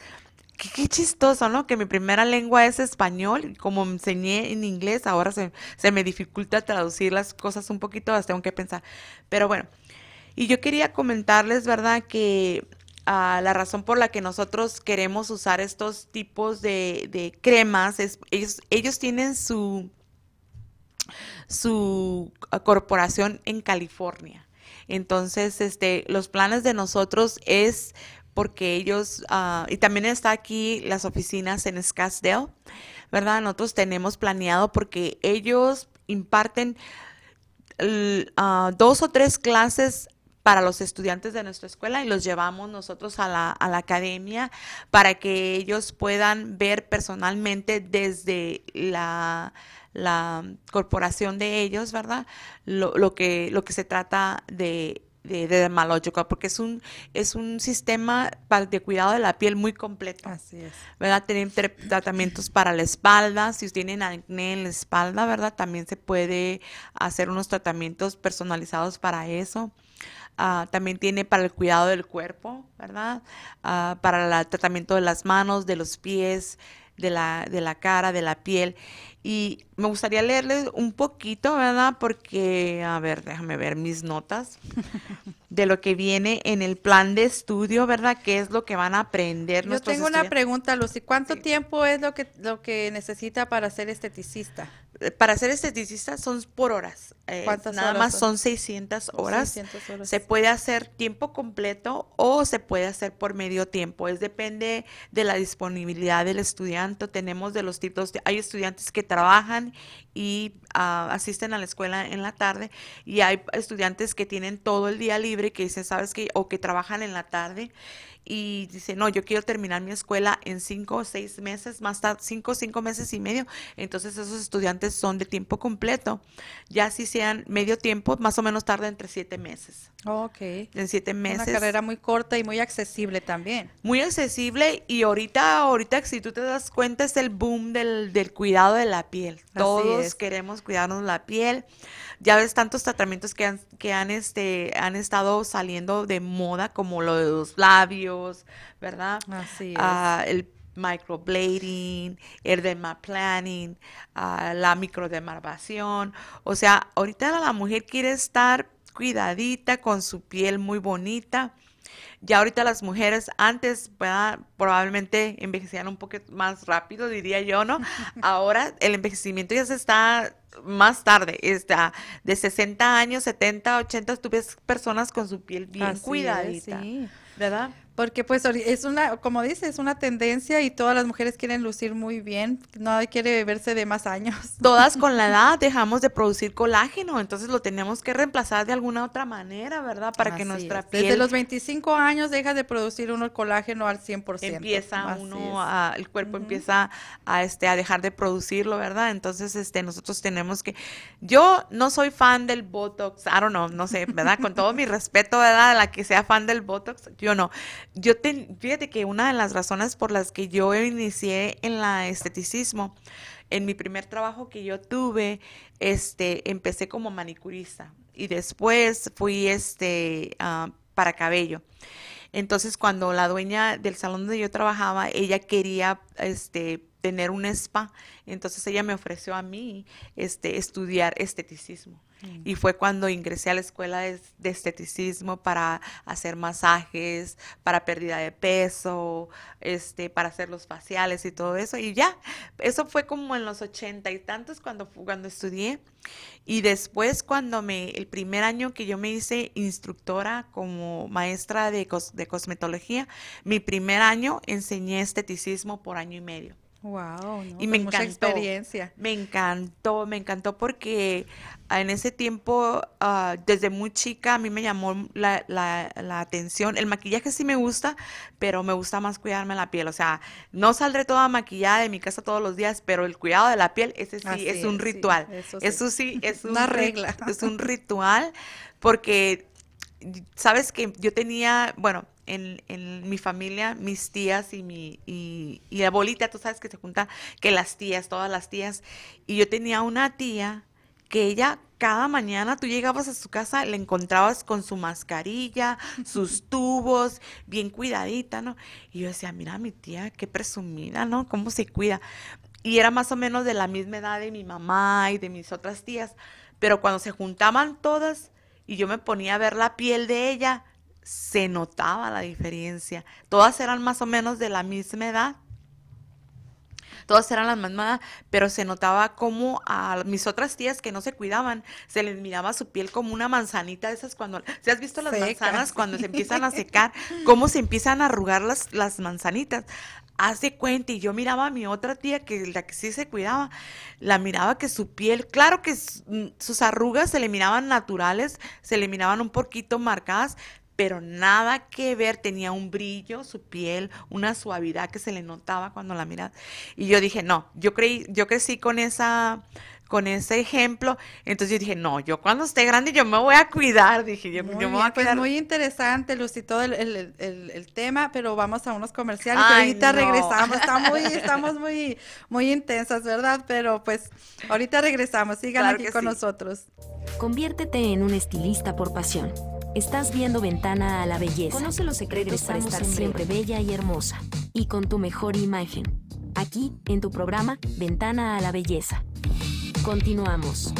Qué, chistoso, ¿no? Que mi primera lengua es español. Como enseñé en inglés, ahora se, me dificulta traducir las cosas un poquito, las tengo que pensar. Pero bueno, y yo quería comentarles, ¿verdad? Que ah, la razón por la que nosotros queremos usar estos tipos de, cremas es, ellos, ellos tienen su, su corporación en California. Entonces, este, los planes de nosotros es porque ellos, ah, y también está aquí las oficinas en Scottsdale, ¿verdad? Nosotros tenemos planeado porque ellos imparten ah, dos o tres clases para los estudiantes de nuestra escuela y los llevamos nosotros a la, a la academia para que ellos puedan ver personalmente desde la, la corporación de ellos, ¿verdad? Lo, lo que, lo que se trata de, de, de Dermalogical, porque es un, es un sistema para- de cuidado de la piel muy completo. Así es. ¿verdad? Tienen tra- tratamientos para la espalda, si tienen acné en la espalda, ¿verdad? También se puede hacer unos tratamientos personalizados para eso. Ah, también tiene para el cuidado del cuerpo, ¿verdad? Ah, para el tratamiento de las manos, de los pies, de la, de la cara, de la piel. Y me gustaría leerles un poquito, ¿verdad? Porque, a ver, déjame ver mis notas de lo que viene en el plan de estudio, ¿verdad? ¿Qué es lo que van a aprender Yo tengo una pregunta, Lucy. ¿Cuánto Sí. tiempo es lo que, lo que necesita para ser esteticista? Eh, Para ser esteticista son por horas. eh, ¿Cuántas nada horas más son? son 600 Oh, horas. 600 horas. Se puede hacer tiempo completo o se puede hacer por medio tiempo. Es depende de la disponibilidad del estudiante. Tenemos de los tipos, de- hay estudiantes que trabajan y ah, asisten a la escuela en la tarde y hay estudiantes que tienen todo el día libre que dicen, ¿sabes qué? O que trabajan en la tarde y dicen, no, yo quiero terminar mi escuela en cinco o seis meses, más tarde, cinco, cinco meses y medio. Entonces esos estudiantes son de tiempo completo. Ya si sean medio tiempo, más o menos tarda entre siete meses. Ok. En siete meses. Una carrera muy corta y muy accesible también. muy accesible y ahorita, ahorita si tú te das cuenta es el boom del, del cuidado de la piel. Todos queremos cuidarnos la piel. Ya ves tantos tratamientos que han, que han, este, han estado saliendo de moda, como lo de los labios, ¿verdad? Así es. Ah, el microblading, el dermaplaning, ah, la microdermabrasión. O sea, ahorita la mujer quiere estar cuidadita con su piel muy bonita. Ya ahorita las mujeres antes ¿verdad? probablemente envejecían un poco más rápido, diría yo, ¿no? Ahora el envejecimiento ya se está más tarde, está de 60 años, 70, 80, tú ves personas con su piel bien Así es, cuidadita, sí. ¿verdad? Porque pues es una, como dice, es una tendencia y todas las mujeres quieren lucir muy bien, nadie quiere verse de más años. Todas con la edad dejamos de producir colágeno, entonces lo tenemos que reemplazar de alguna otra manera, ¿verdad? Para que nuestra es. piel Desde los 25 años deja de producir uno el colágeno al 100%. empieza Así uno a, el cuerpo empieza a este a dejar de producirlo, ¿verdad? Entonces, este nosotros tenemos que yo no soy fan del Botox, I don't know, no sé, ¿verdad? Con todo mi respeto, ¿verdad? La que sea fan del Botox, yo no. Yo fíjate que una de las razones por las que yo inicié en la esteticismo en mi primer trabajo que yo tuve, este, empecé como manicurista y después fui, este, ah, para cabello. Entonces, cuando la dueña del salón donde yo trabajaba, ella quería, este, tener un spa, entonces ella me ofreció a mí, este, estudiar esteticismo. Y fue cuando ingresé a la escuela de, de esteticismo para hacer masajes, para pérdida de peso, este, para hacer los faciales y todo eso. Y ya, eso fue como en los ochenta y tantos cuando, cuando estudié. Y después cuando me, el primer año que yo me hice instructora como maestra de, cos- de cosmetología, mi primer año enseñé esteticismo por año y medio. Wow, ¿no? Y me Pues mucha encantó. experiencia. Me encantó, me encantó porque ah, en ese tiempo, ah, desde muy chica, a mí me llamó la, la- la atención. El maquillaje sí me gusta, pero me gusta más cuidarme la piel. O sea, no saldré toda maquillada de mi casa todos los días, pero el cuidado de la piel, ese sí Así es un es, sí, ritual. eso sí. Eso sí, es un Una regla. Es un ritual porque sabes que yo tenía, bueno, en, en mi familia, mis tías y mi y, y abuelita, tú sabes que se junta que las tías, todas las tías, y yo tenía una tía que ella cada mañana tú llegabas a su casa, le encontrabas con su mascarilla, sus tubos, bien cuidadita, ¿no? Y yo decía, mira mi tía, qué presumida, ¿no? ¿Cómo se cuida? Y era más o menos de la misma edad de mi mamá y de mis otras tías, pero cuando se juntaban todas y yo me ponía a ver la piel de ella, se notaba la diferencia. Todas eran más o menos de la misma edad. Todas eran las mismas, pero se notaba como a mis otras tías que no se cuidaban, se les miraba su piel como una manzanita de esas cuando, ¿se has visto las Seca, manzanas cuando se empiezan a secar? ¿Cómo se empiezan a arrugar las, las manzanitas? Hace cuenta, y yo miraba a mi otra tía, que la que sí se cuidaba, la miraba que su piel, claro que mm, sus arrugas se le miraban naturales, se le miraban un poquito marcadas, pero nada que ver, tenía un brillo, su piel, una suavidad que se le notaba cuando la miraba. Y yo dije, no, yo creí, yo crecí con esa, con ese ejemplo, entonces yo dije, no, yo cuando esté grande yo me voy a cuidar, dije, yo, Muy yo me voy a pues cuidar. muy interesante, Lucy, todo el, el- el- el tema, pero vamos a unos comerciales Ay, ahorita no. regresamos. Está muy, estamos muy, muy intensas, ¿verdad? Pero pues ahorita regresamos. Sigan Claro aquí con sí. nosotros. Conviértete en un estilista por pasión. Estás viendo Ventana a la Belleza. Conoce los secretos para estar siempre bella y hermosa. Y con tu mejor imagen. Aquí, en tu programa, Ventana a la Belleza. Continuamos.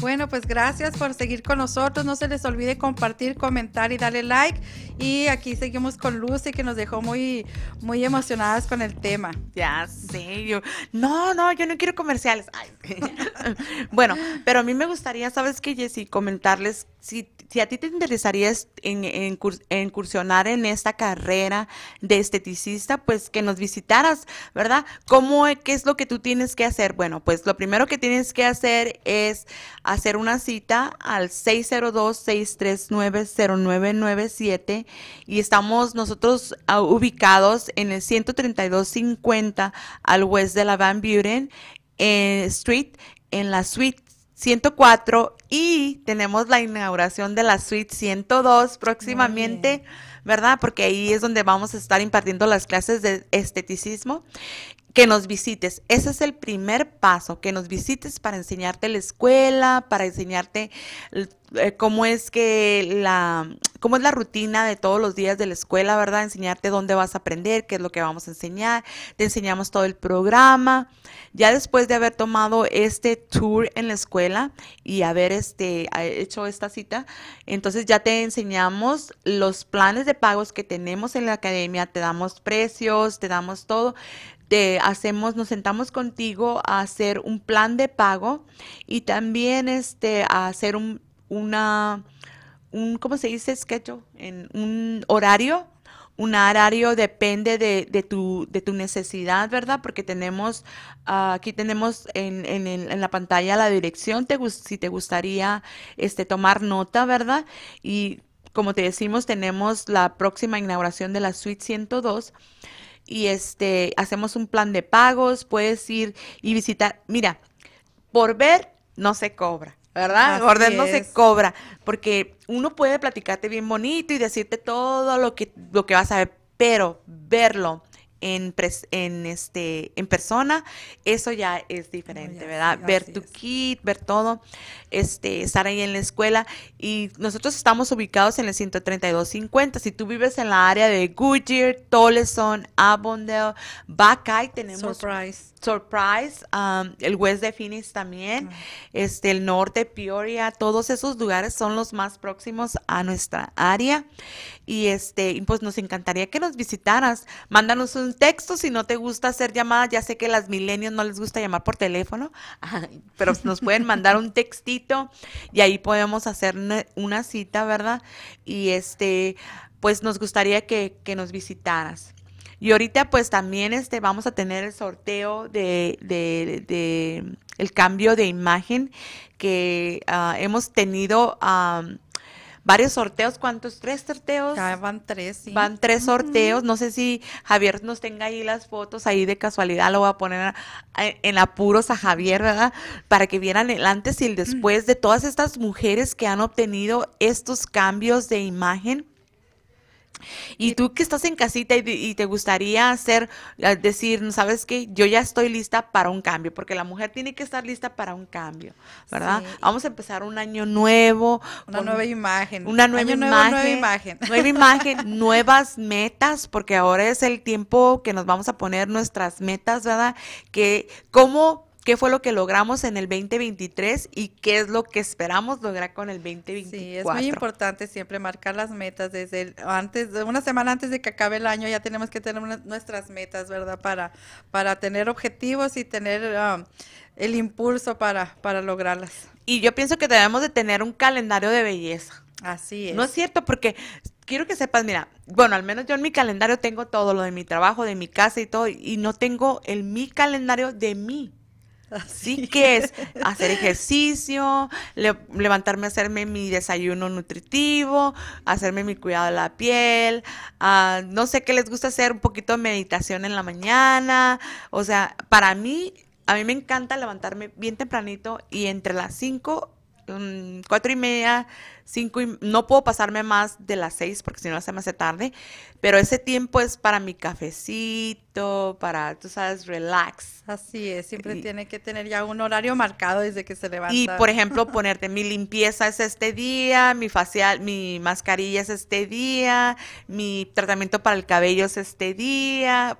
Bueno, pues gracias por seguir con nosotros. No se les olvide compartir, comentar y darle like. Y aquí seguimos con Lucy, que nos dejó muy, muy emocionadas con el tema. Ya sé, yo, no, no, yo no quiero comerciales. Ay. bueno, pero a mí me gustaría, ¿sabes qué, Jessy? Comentarles, si, si a ti te interesaría es- en, en cur- en incursionar en esta carrera de esteticista, pues que nos visitaras, ¿verdad? ¿Cómo, qué es lo que tú tienes que hacer? Bueno, pues lo primero que tienes que hacer es hacer una cita al 602-639-0997 y estamos nosotros ah, ubicados en el 13250 al west de la Van Buren eh, Street en la suite 104 y tenemos la inauguración de la suite 102 próximamente, ¿verdad? Porque ahí es donde vamos a estar impartiendo las clases de esteticismo. Que nos visites. Ese es el primer paso, que nos visites para enseñarte la escuela, para enseñarte eh, cómo es que la cómo es la rutina de todos los días de la escuela, ¿verdad? Enseñarte dónde vas a aprender, qué es lo que vamos a enseñar. Te enseñamos todo el programa. Ya después de haber tomado este tour en la escuela y haber este hecho esta cita, entonces ya te enseñamos los planes de pagos que tenemos en la academia, te damos precios, te damos todo te hacemos, nos sentamos contigo a hacer un plan de pago y también este, a hacer un, una, un, ¿cómo se dice? Schedule, en un horario. Un horario depende de, de, tu, de tu necesidad, ¿verdad? Porque tenemos, ah, aquí tenemos en, en, en, la pantalla la dirección, te, si te gustaría este, tomar nota, ¿verdad? Y como te decimos, tenemos la próxima inauguración de la Suite 102 y este hacemos un plan de pagos, puedes ir y visitar. Mira, por ver no se cobra. ¿verdad? Por ver no se cobra, porque uno puede platicarte bien bonito y decirte todo lo que, lo que vas a ver, pero verlo en, en, este, en persona, eso ya es diferente, ¿verdad? ver tu kit, ver todo, este, estar ahí en la escuela. Y nosotros estamos ubicados en el 13250. Si tú vives en la área de Goodyear, Toleson, Avondale, Buckeye, tenemos... Surprise. Surprise, um, el West de Phoenix también, este, el norte, Peoria, todos esos lugares son los más próximos a nuestra área. Y este, pues nos encantaría que nos visitaras. Mándanos un texto si no te gusta hacer llamadas. Ya sé que las milenios no les gusta llamar por teléfono, pero nos pueden mandar un textito y ahí podemos hacer una, cita, ¿verdad? Y este, pues nos gustaría que, que nos visitaras. Y ahorita pues también este, vamos a tener el sorteo de, de, de el cambio de imagen que uh, hemos tenido um, varios sorteos. ¿Cuántos? ¿Tres sorteos? Ya van tres, sí. Van tres sorteos. No sé si Javier nos tenga ahí las fotos ahí de casualidad. Lo voy a poner en apuros a Javier, ¿verdad? Para que vieran el antes y el después de todas estas mujeres que han obtenido estos cambios de imagen y tú que estás en casita y, te gustaría hacer, decir, ¿sabes qué? Yo ya estoy lista para un cambio, porque la mujer tiene que estar lista para un cambio, ¿verdad? Vamos a empezar un año nuevo. Una nueva imagen. Una nueva imagen. nueva imagen. Nueva imagen, nuevas metas, porque ahora es el tiempo que nos vamos a poner nuestras metas, ¿verdad? Que, ¿cómo qué fue lo que logramos en el 2023 y qué es lo que esperamos lograr con el 2024. Sí, es muy importante siempre marcar las metas desde antes, una semana antes de que acabe el año ya tenemos que tener nuestras metas, ¿verdad? Para, para tener objetivos y tener um, el impulso para, para lograrlas. Y yo pienso que debemos de tener un calendario de belleza. Así es. No es cierto, porque quiero que sepas, mira, bueno, al menos yo en mi calendario tengo todo lo de mi trabajo, de mi casa y todo, y no tengo el mi calendario de mí. Así que es hacer ejercicio, levantarme a hacerme mi desayuno nutritivo, hacerme mi cuidado de la piel, uh, no sé qué les gusta hacer, un poquito de meditación en la mañana. O sea, para mí, a mí me encanta levantarme bien tempranito y entre las 5 Cuatro y media, cinco y no puedo pasarme más de las seis porque si no se me hace tarde, pero ese tiempo es para mi cafecito, para, tú sabes, relax. Así es, siempre tiene que tener ya un horario marcado desde que se levanta. Y, por ejemplo, ponerte mi limpieza es este día, mi facial, mi mascarilla es este día, mi tratamiento para el cabello es este día,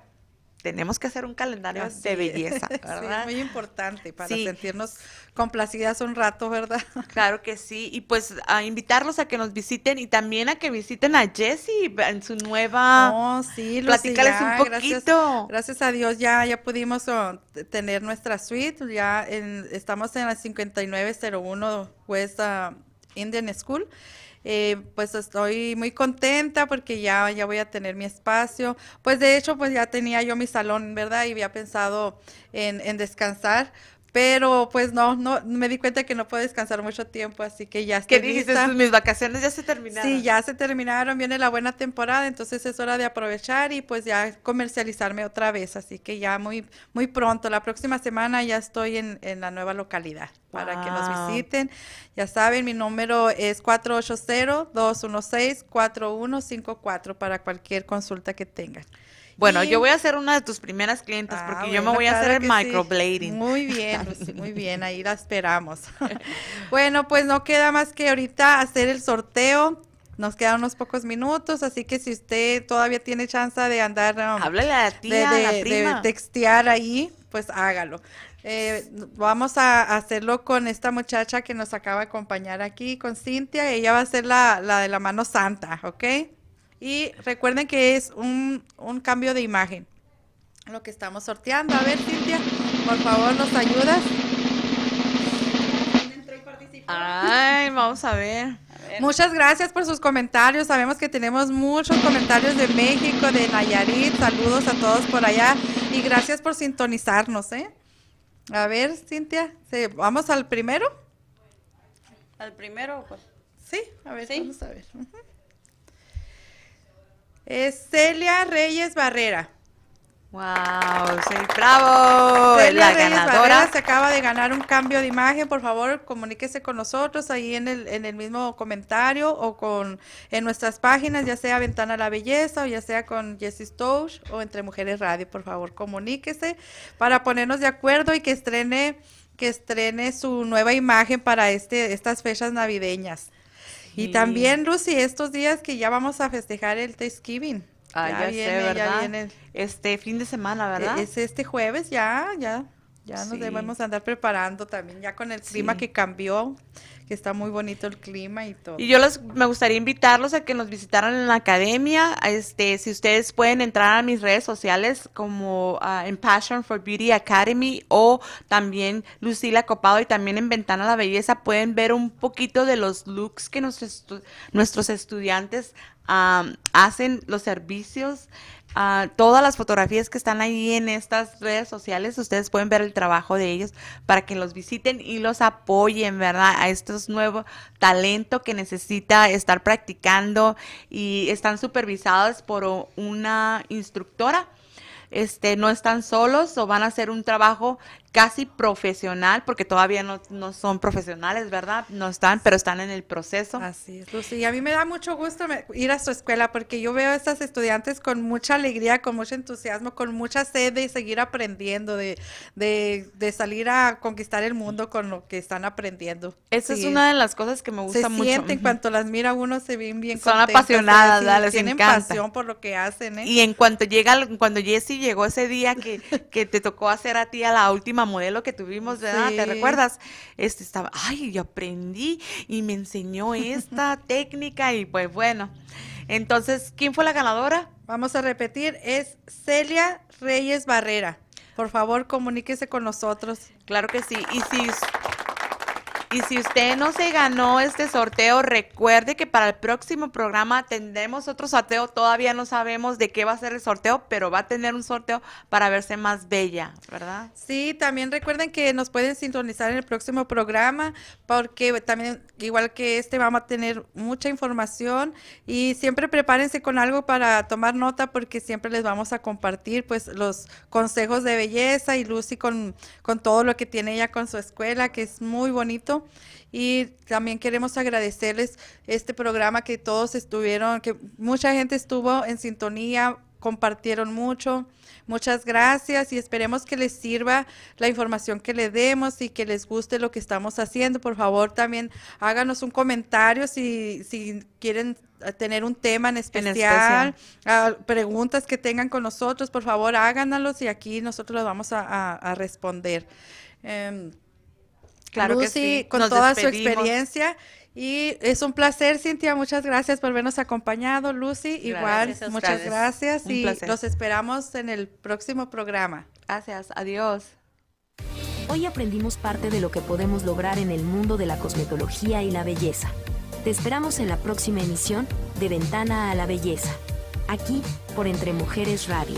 tenemos que hacer un calendario de belleza, ¿verdad? Sí, muy importante para sentirnos complacidas un rato, ¿verdad? Claro que sí, y pues a invitarlos a que nos visiten y también a que visiten a Jessie en su nueva... Oh, sí, Platícales un poquito. Gracias, a Dios ya, ya pudimos oh, tener nuestra suite, ya estamos en la 5901 West uh, Indian School. Eh, pues estoy muy contenta porque ya, ya voy a tener mi espacio. Pues de hecho, pues ya tenía yo mi salón, ¿verdad? Y había pensado en, en descansar, pero pues no, no, me di cuenta que no puedo descansar mucho tiempo, así que ya estoy ¿Qué dijiste? Mis vacaciones ya se terminaron. Sí, ya se terminaron, viene la buena temporada, entonces es hora de aprovechar y pues ya comercializarme otra vez, así que ya muy, muy pronto, la próxima semana ya estoy en, en la nueva localidad para que nos visiten. Ya saben, mi número es 480-216-4154 para cualquier consulta que tengan. Bueno, Y- yo voy a ser una de tus primeras clientas Ah, porque yo me voy a hacer el sí. microblading. Muy bien, Lucy, muy bien, ahí la esperamos. bueno, pues no queda más que ahorita hacer el sorteo. Nos quedan unos pocos minutos, así que si usted todavía tiene chance de andar um, Háblale a la de, tía, a la de- textear ahí, pues hágalo. Eh, vamos a hacerlo con esta muchacha que nos acaba de acompañar aquí, con Cintia. Ella va a ser la, la de la mano santa, ¿ok? Y recuerden que es un, un cambio de imagen lo que estamos sorteando. A ver, Cintia, por favor, ¿nos ayudas? Ay, vamos a ver. Muchas gracias por sus comentarios. Sabemos que tenemos muchos comentarios de México, de Nayarit. Saludos a todos por allá y gracias por sintonizarnos, ¿eh? A ver, Cintia, ¿se- ¿vamos al primero? Al primero, pues. Sí, a ver, Sí. vamos a ver. Ujú. Es Celia Reyes Barrera. Wow, sí, bravo. Celia la Reyes ganadora. Barrera se acaba de ganar un cambio de imagen. Por favor, comuníquese con nosotros ahí en el, en el mismo comentario o con en nuestras páginas, ya sea Ventana a la Belleza o ya sea con Jessie Stouch o Entre Mujeres Radio. Por favor, comuníquese para ponernos de acuerdo y que estrene que estrene su nueva imagen para este estas fechas navideñas. Sí. Y también, Lucy, estos días que ya vamos a festejar el Thanksgiving. Ah, ya, sé, viene, ya ¿verdad? viene Este fin de semana, ¿verdad? e- Es este jueves ya, ya, ya nos Sí. debemos andar preparando también, ya con el clima Sí. que cambió, que está muy bonito el clima y todo. Y yo los, me gustaría invitarlos a que nos visitaran en la academia. Este, si ustedes pueden entrar a mis redes sociales como ah, en Passion for Beauty Academy o también Lucila Copado y también en Ventana la Belleza pueden ver un poquito de los looks que nuestros, nuestros estudiantes am, hacen, los servicios. Ah, todas las fotografías que están ahí en estas redes sociales, ustedes pueden ver el trabajo de ellos para que los visiten y los apoyen, ¿verdad? A estos nuevos talento que necesita estar practicando y están supervisados por una instructora. Este, no están solos o van a hacer un trabajo casi profesional, porque todavía no, no son profesionales, ¿verdad? No están, pero están en el proceso. Así es, Lucy. Y a mí me da mucho gusto ir a su escuela porque yo veo a estas estudiantes con mucha alegría, con mucho entusiasmo, con mucha sed de seguir aprendiendo, de, de, de salir a conquistar el mundo con lo que están aprendiendo. Esa es una de las cosas que me gusta se mucho. sienten Ujú. cuanto las mira uno se ven bien Son contentas, apasionadas. Les tienen encanta. pasión por lo que hacen, ¿eh? Y en cuanto llega, cuando Jessie llegó ese día que, que te tocó hacer a ti a la última modelo que tuvimos, ¿verdad? ¿Te recuerdas? Este estaba, ay, yo aprendí y me enseñó esta técnica y pues bueno. Entonces, ¿quién fue la ganadora? Vamos a repetir, es Celia Reyes Barrera. Por favor, comuníquese con nosotros. Claro que sí. Y si, y si usted no se ganó este sorteo, recuerde que para el próximo programa tendremos otro sorteo. Todavía no sabemos de qué va a ser el sorteo, pero va a tener un sorteo para verse más bella, ¿verdad? Sí, también recuerden que nos pueden sintonizar en el próximo programa porque también, igual que este, vamos a tener mucha información y siempre prepárense con algo para tomar nota porque siempre les vamos a compartir pues los consejos de belleza y Lucy con, con todo lo que tiene ella con su escuela, que es muy bonito. Y también queremos agradecerles este programa que todos estuvieron, que mucha gente estuvo en sintonía, compartieron mucho. Muchas gracias y esperemos que les sirva la información que le demos y que les guste lo que estamos haciendo. Por favor, también háganos un comentario si, si quieren tener un tema en especial, preguntas que tengan con nosotros, por favor háganos y aquí nosotros los vamos a, a- a responder. Em, Claro que Lucy, sí. con Nos toda su experiencia. Y es un placer, Cintia. Muchas gracias por habernos acompañado, Lucy. Igual, Gracias muchas ustedes. gracias Un y placer. los esperamos en el próximo programa. Gracias. Adiós. Hoy aprendimos parte de lo que podemos lograr en el mundo de la cosmetología y la belleza. Te esperamos en la próxima emisión de Ventana a la Belleza, aquí por Entre Mujeres Radio.